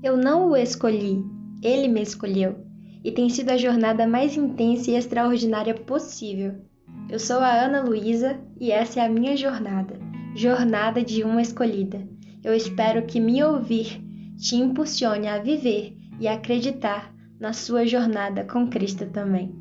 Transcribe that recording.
Eu não o escolhi, ele me escolheu, e tem sido a jornada mais intensa e extraordinária possível. Eu sou a Ana Luísa e essa é a minha jornada, jornada de uma escolhida. Eu espero que me ouvir te impulsione a viver e acreditar na sua jornada com Cristo também.